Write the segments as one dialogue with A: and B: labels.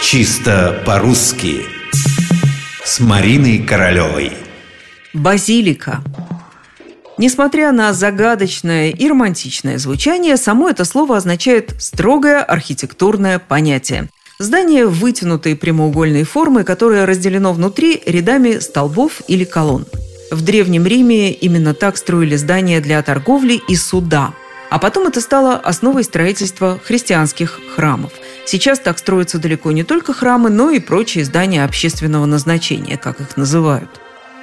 A: Чисто по-русски С Мариной Королевой
B: Базилика Несмотря на загадочное и романтичное звучание, само это слово означает строгое архитектурное понятие. Здание вытянутой прямоугольной формы, которое разделено внутри рядами столбов или колонн. В Древнем Риме именно так строили здания для торговли и суда. А потом это стало основой строительства христианских храмов. Сейчас так строятся далеко не только храмы, но и прочие здания общественного назначения, как их называют.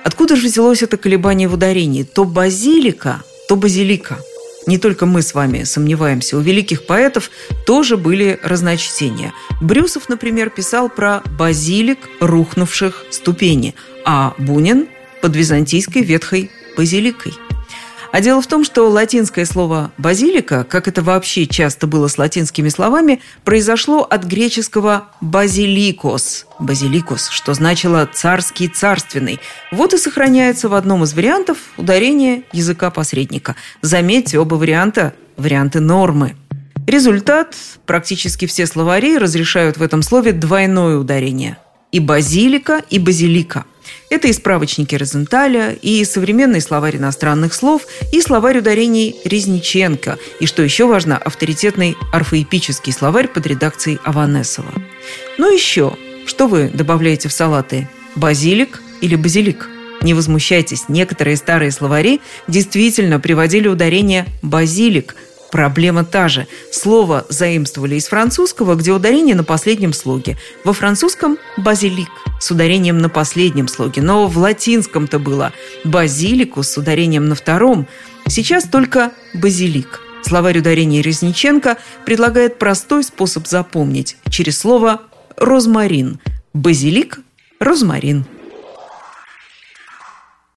B: Откуда же взялось это колебание в ударении? То базилика, то базилика – не только мы с вами сомневаемся, у великих поэтов тоже были разночтения. Брюсов, например, писал про базилик рухнувших ступеней, а Бунин – под византийской ветхой базиликой. А дело в том, что латинское слово «базилика», как это вообще часто было с латинскими словами, произошло от греческого «базиликос», «базиликос», что значило «царский, царственный». Вот и сохраняется в одном из вариантов ударение языка посредника. Заметьте, оба варианта – варианты нормы. Результат – практически все словари разрешают в этом слове двойное ударение – и базилика, и базилика – это и справочники Розенталя, и современный словарь иностранных слов, и словарь ударений Резниченко, и, что еще важно, авторитетный орфоэпический словарь под редакцией Аванесова. Ну еще, что вы добавляете в салаты? Базилик или базилик? Не возмущайтесь, некоторые старые словари действительно приводили ударение «базилик», Проблема та же. Слово заимствовали из французского, где ударение на последнем слоге. Во французском – базилик с ударением на последнем слоге. Но в латинском-то было базиликус с ударением на втором. Сейчас только базилик. Словарь ударения Резниченко предлагает простой способ запомнить через слово «розмарин». Базилик – розмарин.